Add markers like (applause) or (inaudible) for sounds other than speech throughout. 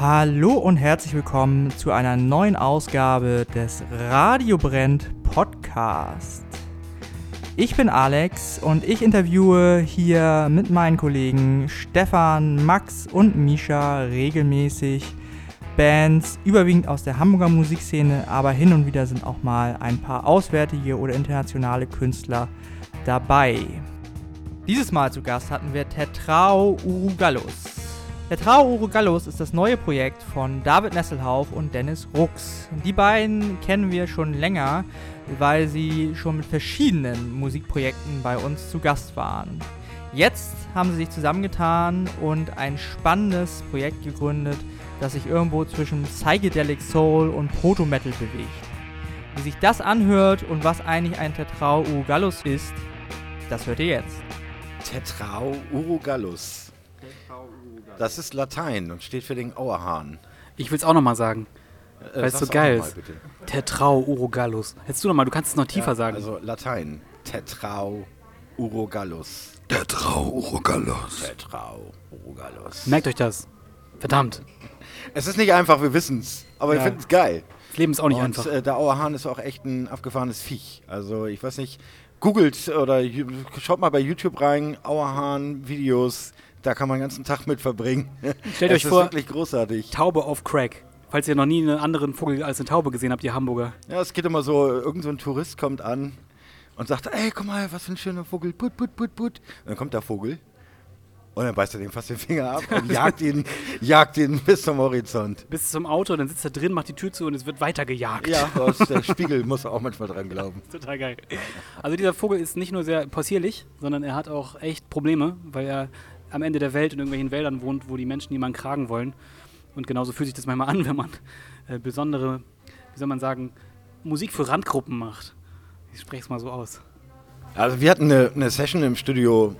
Hallo und herzlich willkommen zu einer neuen Ausgabe des Radio Brennt Podcast. Ich bin Alex und ich interviewe hier mit meinen Kollegen Stefan, Max und Misha regelmäßig Bands, überwiegend aus der Hamburger Musikszene, aber hin und wieder sind auch mal ein paar auswärtige oder internationale Künstler dabei. Dieses Mal zu Gast hatten wir Tetrao Urugallus. Der Trao Urugallos ist das neue Projekt von David Nesselhauf und Dennis Rux. Die beiden kennen wir schon länger, weil sie schon mit verschiedenen Musikprojekten bei uns zu Gast waren. Jetzt haben sie sich zusammengetan und ein spannendes Projekt gegründet, das sich irgendwo zwischen Psychedelic Soul und Proto-Metal bewegt. Wie sich das anhört und was eigentlich ein Tetrao Urugallus ist, das hört ihr jetzt. Tetrao Urugallus. Das ist Latein und steht für den Auerhahn. Ich will es auch nochmal sagen. Äh, weil es so geil ist. Tetrao urogallus. Hättest du nochmal, du kannst es noch tiefer ja, sagen. Also Latein. Tetrao urogallus. Tetrao urogallus. Tetrao urogallus. Merkt euch das. Verdammt. (laughs) Es ist nicht einfach, wir wissen es. Aber ja. wir finden es geil. Das Leben ist auch nicht und, einfach. Äh, der Auerhahn ist auch echt ein abgefahrenes Viech. Also ich weiß nicht, googelt oder schaut mal bei YouTube rein, Auerhahn-Videos da kann man den ganzen Tag mit verbringen. (laughs) Stellt euch vor, wirklich großartig. Taube auf Crack. Falls ihr noch nie einen anderen Vogel als eine Taube gesehen habt, ihr Hamburger. Ja, es geht immer so, irgend so ein Tourist kommt an und sagt, ey, guck mal, was für ein schöner Vogel, put, put, put, put. Und dann kommt der Vogel und dann beißt er dem fast den Finger ab und (laughs) jagt ihn, jagt ihn (laughs) bis zum Horizont. Bis zum Auto, dann sitzt er drin, macht die Tür zu und es wird weiter gejagt. Ja, der Spiegel muss auch manchmal dran glauben. Total geil. Also dieser Vogel ist nicht nur sehr possierlich, sondern er hat auch echt Probleme, weil er am Ende der Welt in irgendwelchen Wäldern wohnt, wo die Menschen niemanden kragen wollen. Und genauso fühlt sich das manchmal (laughs) an, wenn man äh, besondere, wie soll man sagen, Musik für Randgruppen macht. Ich spreche es mal so aus. Also wir hatten eine, eine Session im Studio,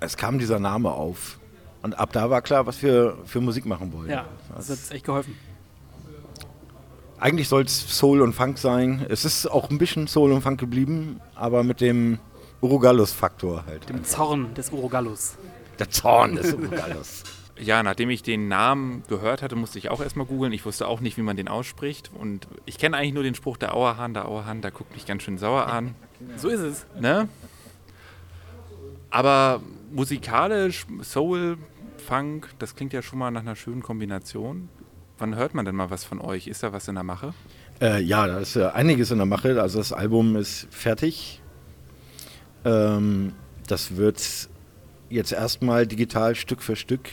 es kam dieser Name auf. Und ab da war klar, was wir für Musik machen wollen. Ja, das hat echt geholfen. Eigentlich soll es Soul und Funk sein. Es ist auch ein bisschen Soul und Funk geblieben, aber mit dem Urogallus-Faktor halt. Dem Zorn des Urogallus. Der Zorn des Urugallus. Ja, nachdem ich den Namen gehört hatte, musste ich auch erstmal googeln. Ich wusste auch nicht, wie man den ausspricht. Und ich kenne eigentlich nur den Spruch der Auerhahn. Der Auerhahn, der guckt mich ganz schön sauer an. So ist es. Ne? Aber musikalisch, Soul, Funk, das klingt ja schon mal nach einer schönen Kombination. Wann hört man denn mal was von euch? Ist da was in der Mache? Äh, ja, da ist äh, einiges in der Mache. Also das Album ist fertig. Ähm, das wird jetzt erstmal digital Stück für Stück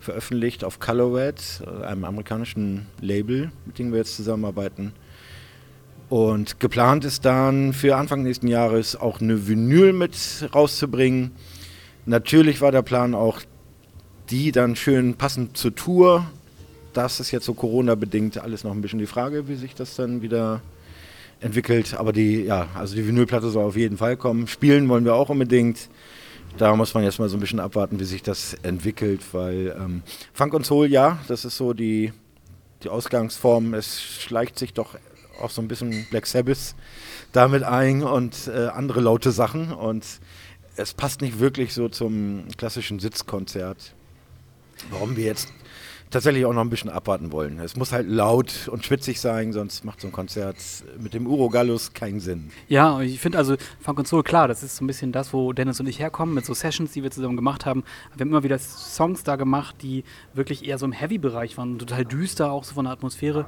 veröffentlicht auf Colorwed, einem amerikanischen Label, mit dem wir jetzt zusammenarbeiten. Und geplant ist dann für Anfang nächsten Jahres auch eine Vinyl mit rauszubringen. Natürlich war der Plan auch, die dann schön passend zur Tour. Das ist jetzt so Corona-bedingt alles noch ein bisschen die Frage, wie sich das dann wieder entwickelt. Aber die, ja, also die Vinylplatte soll auf jeden Fall kommen. Spielen wollen wir auch unbedingt da muss man jetzt mal so ein bisschen abwarten, wie sich das entwickelt, weil ähm, Funk und Soul, ja, das ist so die, die Ausgangsform. Es schleicht sich doch auch so ein bisschen Black Sabbath damit ein und äh, andere laute Sachen und es passt nicht wirklich so zum klassischen Sitzkonzert. Warum wir jetzt tatsächlich auch noch ein bisschen abwarten wollen. Es muss halt laut und schwitzig sein, sonst macht so ein Konzert mit dem Urogallus keinen Sinn. Ja, ich finde also Funk und Soul, klar, das ist so ein bisschen das, wo Dennis und ich herkommen, mit so Sessions, die wir zusammen gemacht haben. Wir haben immer wieder Songs da gemacht, die wirklich eher so im Heavy-Bereich waren, total düster, auch so von der Atmosphäre.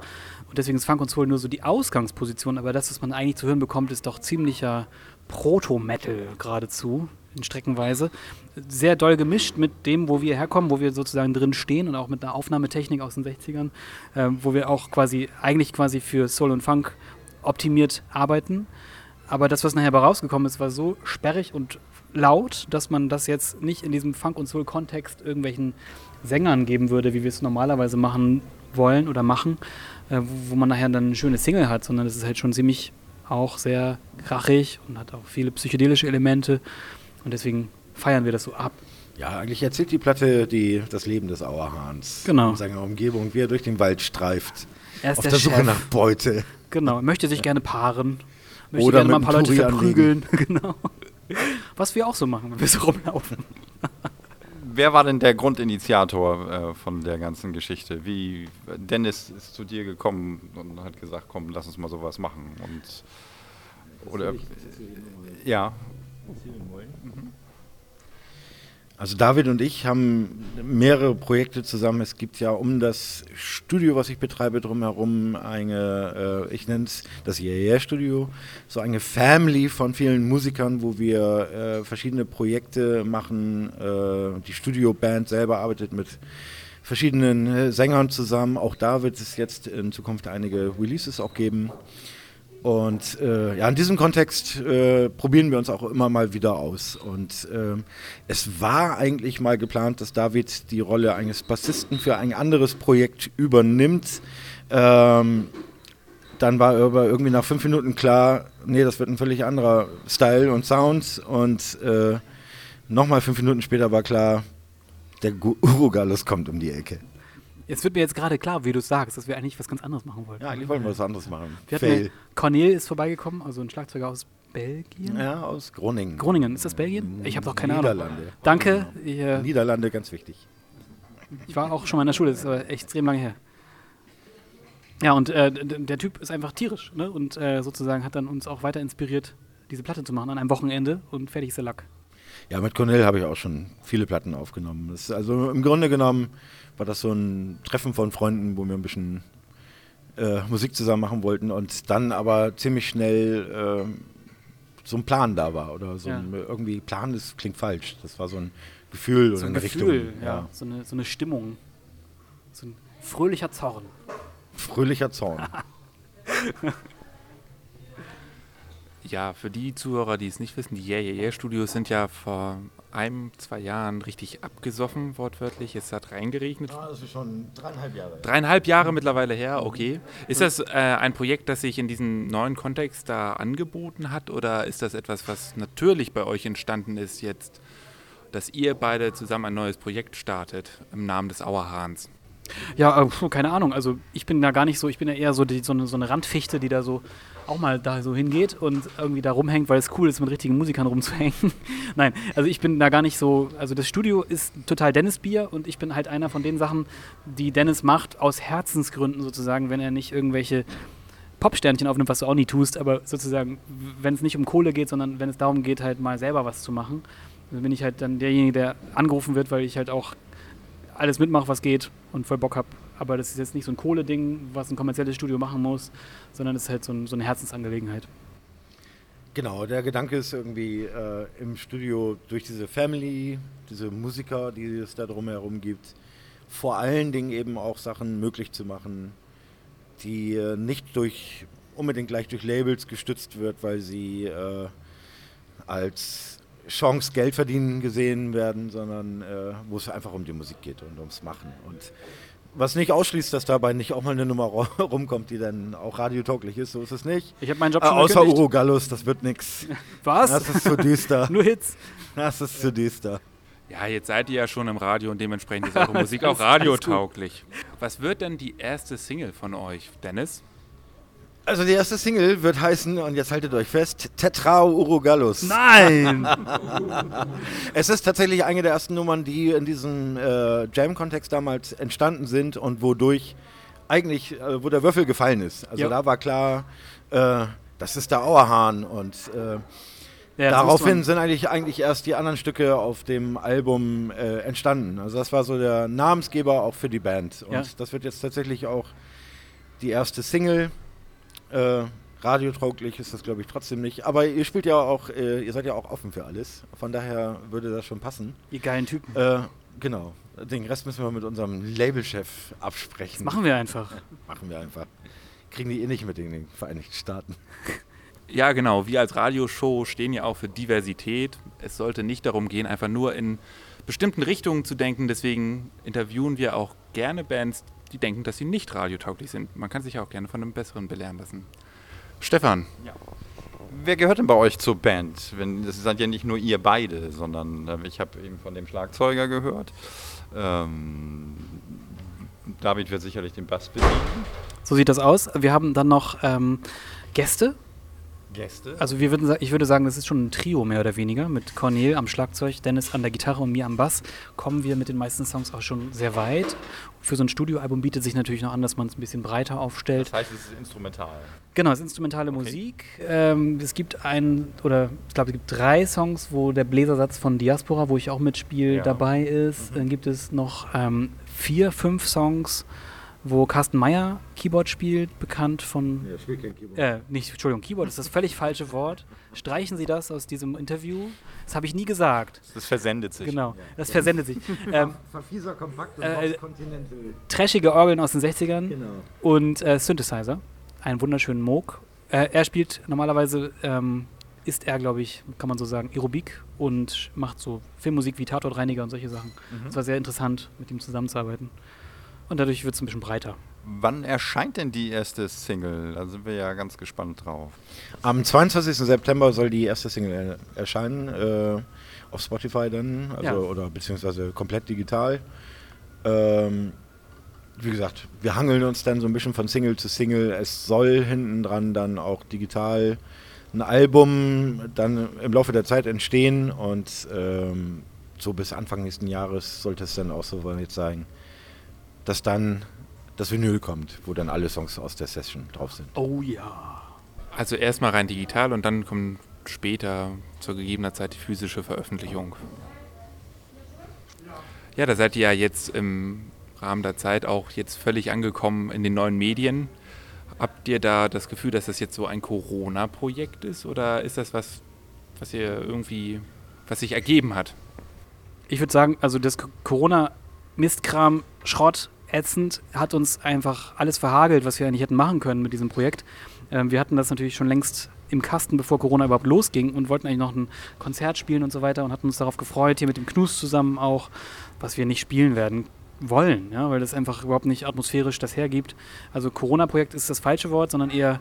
Und deswegen ist Funk und Soul nur so die Ausgangsposition, aber das, was man eigentlich zu hören bekommt, ist doch ziemlicher Proto-Metal geradezu in Streckenweise. Sehr doll gemischt mit dem, wo wir herkommen, wo wir sozusagen drin stehen und auch mit einer Aufnahmetechnik aus den 60ern, äh, wo wir auch quasi eigentlich quasi für Soul und Funk optimiert arbeiten. Aber das, was nachher rausgekommen ist, war so sperrig und laut, dass man das jetzt nicht in diesem Funk- und Soul-Kontext irgendwelchen Sängern geben würde, wie wir es normalerweise machen wollen oder machen, äh, wo man nachher dann eine schöne Single hat, sondern es ist halt schon ziemlich auch sehr krachig und hat auch viele psychedelische Elemente. Und deswegen feiern wir das so ab. Ja, eigentlich erzählt die Platte die, das Leben des Auerhahns. Genau. In seiner Umgebung, wie er durch den Wald streift. Er ist auf der, der Suche Chef. nach Beute. Genau, er möchte sich gerne paaren. Möchte Oder gerne mal ein paar Leute verprügeln. (laughs) genau. Was wir auch so machen, wenn wir so rumlaufen. (laughs) wer war denn der Grundinitiator äh, von der ganzen Geschichte? Wie Dennis ist zu dir gekommen und hat gesagt, komm, lass uns mal sowas machen. Und oder ja. Also David und ich haben mehrere Projekte zusammen. Es gibt ja um das Studio, was ich betreibe, drumherum eine, äh, ich nenne es das Yeah Studio, so eine Family von vielen Musikern, wo wir äh, verschiedene Projekte machen. Äh, die Studioband selber arbeitet mit verschiedenen äh, Sängern zusammen. Auch da wird es jetzt in Zukunft einige Releases auch geben. Und äh, ja, in diesem Kontext äh, probieren wir uns auch immer mal wieder aus. Und äh, es war eigentlich mal geplant, dass David die Rolle eines Bassisten für ein anderes Projekt übernimmt. Ähm, dann war aber irgendwie nach fünf Minuten klar, nee, das wird ein völlig anderer Style und Sound. Und äh, nochmal fünf Minuten später war klar, der (laughs) Urugalus kommt um die Ecke. Es wird mir jetzt gerade klar, wie du sagst, dass wir eigentlich was ganz anderes machen wollten. Ja, eigentlich wollten wir was anderes machen. Wir hatten Cornel ist vorbeigekommen, also ein Schlagzeuger aus Belgien. Ja, aus Groningen. Groningen, ist das Belgien? Ich habe doch keine Niederlande. Ahnung. Danke. Ich, äh, Niederlande, ganz wichtig. ich war auch schon mal in der Schule, das ist aber extrem lange her. Ja, und äh, der Typ ist einfach tierisch ne? und äh, sozusagen hat dann uns auch weiter inspiriert, diese Platte zu machen an einem Wochenende und fertig ist der Lack. Ja, mit Cornell habe ich auch schon viele Platten aufgenommen. Das also im Grunde genommen war das so ein Treffen von Freunden, wo wir ein bisschen äh, Musik zusammen machen wollten und dann aber ziemlich schnell äh, so ein Plan da war oder so Ja. ein, irgendwie Plan ist klingt falsch. Das war so ein Gefühl So oder ein eine Gefühl, Richtung. ja. So, eine, so eine Stimmung. So ein fröhlicher Zorn. Fröhlicher Zorn. (laughs) Ja, für die Zuhörer, die es nicht wissen, die Yeah Yeah Yeah Studios sind ja vor einem, zwei Jahren richtig abgesoffen, wortwörtlich. Es hat reingeregnet. das ist schon dreieinhalb Jahre. Dreieinhalb Jahre mittlerweile her, okay. Ist das äh, ein Projekt, das sich in diesem neuen Kontext da angeboten hat oder ist das etwas, was natürlich bei euch entstanden ist jetzt, dass ihr beide zusammen ein neues Projekt startet im Namen des Auerhahns? Ja, äh, keine Ahnung. Also ich bin da gar nicht so, ich bin ja eher so, die, so, eine, so eine Randfichte, die da so auch mal da so hingeht und irgendwie da rumhängt, weil es cool ist, mit richtigen Musikern rumzuhängen. (laughs) Nein, also ich bin da gar nicht so, also das Studio ist total Dennis Bier und ich bin halt einer von den Sachen, die Dennis macht, aus Herzensgründen sozusagen, wenn er nicht irgendwelche Popsternchen aufnimmt, was du auch nie tust, aber sozusagen, wenn es nicht um Kohle geht, sondern wenn es darum geht, halt mal selber was zu machen, dann bin ich halt dann derjenige, der angerufen wird, weil ich halt auch alles mitmache, was geht und voll Bock habe. Aber das ist jetzt nicht so ein Kohle-Ding, was ein kommerzielles Studio machen muss, sondern es ist halt so, ein, so eine Herzensangelegenheit. Genau, der Gedanke ist irgendwie äh, im Studio durch diese Family, diese Musiker, die es da drumherum gibt, vor allen Dingen eben auch Sachen möglich zu machen, die äh, nicht durch unbedingt gleich durch Labels gestützt wird, weil sie äh, als Chance Geld verdienen gesehen werden, sondern äh, wo es einfach um die Musik geht und ums Machen. Und was nicht ausschließt, dass dabei nicht auch mal eine Nummer ru- (laughs) rumkommt, die dann auch radiotauglich ist, so ist es nicht. Ich habe meinen Job Äh, schon außer gekündigt. Uro Gallus, das wird nix. (laughs) Was? Das ist zu düster. (laughs) Nur Hits. Das ist zu düster. Ja, jetzt seid ihr ja schon im Radio und dementsprechend ist eure Musik auch radiotauglich. Was wird denn die erste Single von euch, Dennis? Also die erste Single wird heißen, und jetzt haltet euch fest, Tetrao Urogallus. Nein! (laughs) Es ist tatsächlich eine der ersten Nummern, die in diesem äh, Jam-Kontext damals entstanden sind und wodurch eigentlich, äh, wo der Würfel gefallen ist. Also Ja. da war klar, äh, das ist der Auerhahn und äh, Ja, Daraufhin sind eigentlich, eigentlich erst die anderen Stücke auf dem Album äh, entstanden. Also das war so der Namensgeber auch für die Band. Und Ja. das wird jetzt tatsächlich auch die erste Single. Äh, radiotauglich ist das, glaube ich, trotzdem nicht. Aber ihr spielt ja auch, äh, ihr seid ja auch offen für alles. Von daher würde das schon passen. ihr geilen Typen. Äh, genau. Den Rest müssen wir mit unserem Labelchef absprechen. Das machen wir einfach. (laughs) Machen wir einfach. Kriegen die eh nicht mit in den Vereinigten Staaten. (laughs) Ja, genau. Wir als Radioshow stehen ja auch für Diversität. Es sollte nicht darum gehen, einfach nur in bestimmten Richtungen zu denken. Deswegen interviewen wir auch gerne Bands, die denken, dass sie nicht radiotauglich sind. Man kann sich ja auch gerne von einem Besseren belehren lassen. Stefan, Wer gehört denn bei euch zur Band? Wenn, das seid ja nicht nur ihr beide, sondern äh, ich habe eben von dem Schlagzeuger gehört. Ähm, David wird sicherlich den Bass bedienen. So sieht das aus. Wir haben dann noch ähm, Gäste, Gäste? Also wir würden, ich würde sagen, das ist schon ein Trio mehr oder weniger. Mit Cornel am Schlagzeug, Dennis an der Gitarre und mir am Bass kommen wir mit den meisten Songs auch schon sehr weit. Für so ein Studioalbum bietet sich natürlich noch an, dass man es ein bisschen breiter aufstellt. das heißt, es ist instrumental. Genau, es ist instrumentale Musik. Ähm, es gibt ein, oder ich glaube, es gibt drei Songs, wo der Bläsersatz von Diaspora, wo ich auch mitspiele, Ja. dabei ist. Dann gibt es noch ähm, vier, fünf Songs, wo Carsten Meyer Keyboard spielt, bekannt von. Ja, spielt kein Keyboard. Äh, nicht, Entschuldigung, Keyboard ist das völlig falsche Wort. Streichen Sie das aus diesem Interview. Das habe ich nie gesagt. Das versendet sich. Genau, das versendet sich. (laughs) ähm, Verfieser kompakt und Äh, Continental. trashige Orgeln aus den 60ern. Genau. und äh, Synthesizer. Einen wunderschönen Moog. Äh, er spielt normalerweise, ähm, ist er, glaube ich, kann man so sagen, Aerobik und macht so Filmmusik wie Tatortreiniger und solche Sachen. Es war sehr interessant, mit ihm zusammenzuarbeiten. Und dadurch wird es ein bisschen breiter. Wann erscheint denn die erste Single? Da sind wir ja ganz gespannt drauf. Am 22. September soll die erste Single er erscheinen, äh, auf Spotify dann, also, Ja. oder beziehungsweise komplett digital. Ähm, wie gesagt, wir hangeln uns dann so ein bisschen von Single zu Single. Es soll hinten dran dann auch digital ein Album dann im Laufe der Zeit entstehen und ähm, so bis Anfang nächsten Jahres sollte es dann auch so weit sein, dass dann das Vinyl kommt, wo dann alle Songs aus der Session drauf sind. Oh ja. Also erstmal rein digital und dann kommt später zur gegebener Zeit die physische Veröffentlichung. Ja, da seid ihr ja jetzt im Rahmen der Zeit auch jetzt völlig angekommen in den neuen Medien. Habt ihr da das Gefühl, dass das jetzt so ein Corona-Projekt ist oder ist das was, was ihr irgendwie, was sich ergeben hat? Ich würde sagen, also das K- Corona-Mistkram, Schrott, ätzend, hat uns einfach alles verhagelt, was wir eigentlich hätten machen können mit diesem Projekt. Ähm, wir hatten das natürlich schon längst im Kasten, bevor Corona überhaupt losging und wollten eigentlich noch ein Konzert spielen und so weiter und hatten uns darauf gefreut, hier mit dem Knus zusammen auch, was wir nicht spielen werden wollen, ja, weil das einfach überhaupt nicht atmosphärisch das hergibt. Also Corona-Projekt ist das falsche Wort, sondern eher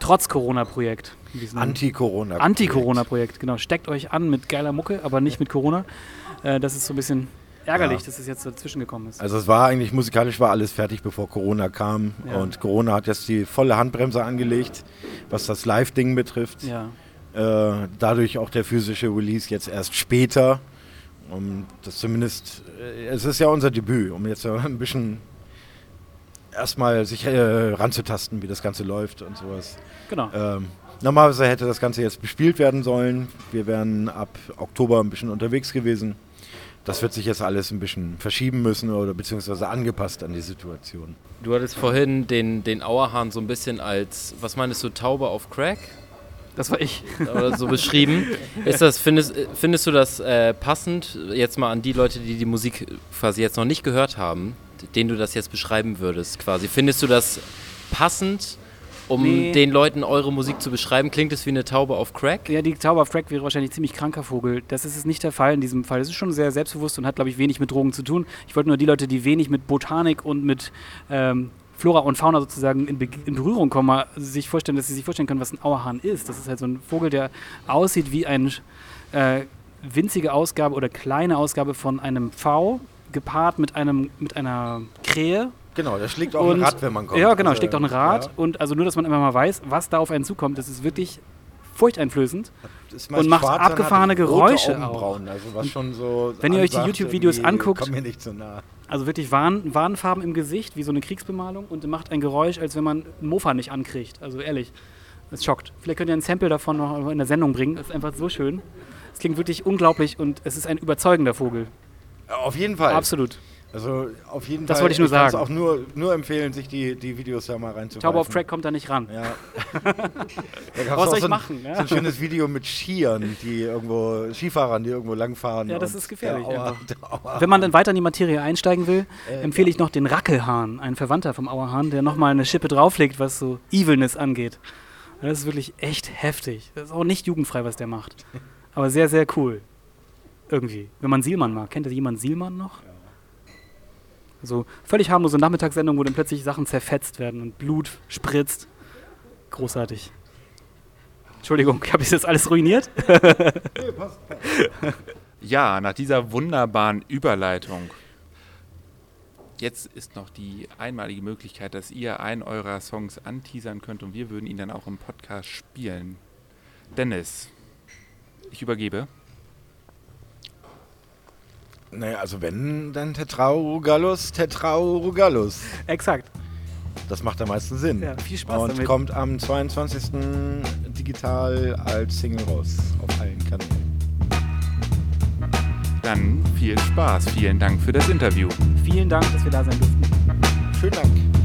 trotz Corona-Projekt. in diesem- Anti-Corona. Anti-Corona-Projekt, genau. Steckt euch an mit geiler Mucke, aber nicht mit Corona. Äh, das ist so ein bisschen ärgerlich, Ja. dass es jetzt dazwischen gekommen ist. Also es war eigentlich musikalisch war alles fertig, bevor Corona kam. Ja. Und Corona hat jetzt die volle Handbremse angelegt, was das Live-Ding betrifft. ja. Äh, dadurch auch der physische Release jetzt erst später. Um das zumindest, äh, es ist ja unser Debüt, um jetzt (laughs) ein bisschen erstmal sich äh, ranzutasten, wie das Ganze läuft und sowas. Genau. Ähm, normalerweise hätte das Ganze jetzt bespielt werden sollen. Wir wären ab Oktober ein bisschen unterwegs gewesen. Das wird sich jetzt alles ein bisschen verschieben müssen oder beziehungsweise angepasst an die Situation. Du hattest vorhin den, den Auerhahn so ein bisschen als, was meinst du, Taube auf Crack? Das war ich. Oder so (laughs) beschrieben. Ist das, findest, findest du das äh, passend, jetzt mal an die Leute, die die Musik quasi jetzt noch nicht gehört haben, denen du das jetzt beschreiben würdest quasi? Findest du das passend, um Nee. den Leuten eure Musik zu beschreiben? Klingt es wie eine Taube auf Crack? Ja, die Taube auf Crack wäre wahrscheinlich ziemlich kranker Vogel. Das ist es nicht der Fall in diesem Fall. Es ist schon sehr selbstbewusst und hat, glaube ich, wenig mit Drogen zu tun. Ich wollte nur die Leute, die wenig mit Botanik und mit ähm, Flora und Fauna sozusagen in, Be in Berührung kommen, mal sich vorstellen, dass sie sich vorstellen können, was ein Auerhahn ist. Das ist halt so ein Vogel, der aussieht wie eine äh, winzige Ausgabe oder kleine Ausgabe von einem Pfau, gepaart mit, einem, mit einer Krähe. Genau, da schlägt auch Und- ein Rad, wenn man kommt. Ja, genau, Also, steckt auch ein Rad. ja, Und also nur, dass man immer mal weiß, was da auf einen zukommt, das ist wirklich furchteinflößend. und macht schwarz, abgefahrene Geräusche Augenbrauen, Also so Wenn ihr euch die YouTube-Videos anguckt- so nah. Also wirklich Warn Warnfarben im Gesicht, wie so eine Kriegsbemalung und macht ein Geräusch, als wenn man einen Mofa nicht ankriegt. Also ehrlich, es schockt. Vielleicht könnt ihr ein Sample davon noch in der Sendung bringen. Das ist einfach so schön. Es klingt wirklich unglaublich und es ist ein überzeugender Vogel. Auf jeden Fall. Absolut. Also auf jeden Das Fall. wollte ich nur kann's sagen. auch nur, nur empfehlen, sich die, die Videos da mal reinzufassen. Taube auf Track kommt da nicht ran. Ja. (laughs) da Was soll ich so ein, machen, ja? So ein schönes Video mit Skiern, die irgendwo, Skifahrern, die irgendwo langfahren. Ja, das ist gefährlich einfach. der Auer, Wenn man dann weiter in die Materie einsteigen will, Äh, empfehle ich noch den Rackelhahn, ein Verwandter vom Auerhahn, der nochmal eine Schippe drauflegt, was so Evilness angeht. Das ist wirklich echt heftig. Das ist auch nicht jugendfrei, was der macht. (laughs) Aber sehr, sehr cool. Irgendwie. Wenn man Sielmann mag. Kennt ihr jemand Sielmann noch? So völlig harmlose Nachmittagssendung, wo dann plötzlich Sachen zerfetzt werden und Blut spritzt. Großartig. Entschuldigung, (laughs) habe ich das alles ruiniert? (laughs) Ja, nach dieser wunderbaren Überleitung. Jetzt ist noch die einmalige Möglichkeit, dass ihr einen eurer Songs anteasern könnt und wir würden ihn dann auch im Podcast spielen. Dennis, ich übergebe. Naja, also wenn, dann Tetraurugalus, Tetraurugalus. Exakt. Das macht am meisten Sinn. Ja, viel Spaß Und damit. kommt am 22. digital als Single raus. Auf allen Kanälen. Dann viel Spaß. Vielen Dank für das Interview. Vielen Dank, dass wir da sein durften. Schönen Dank.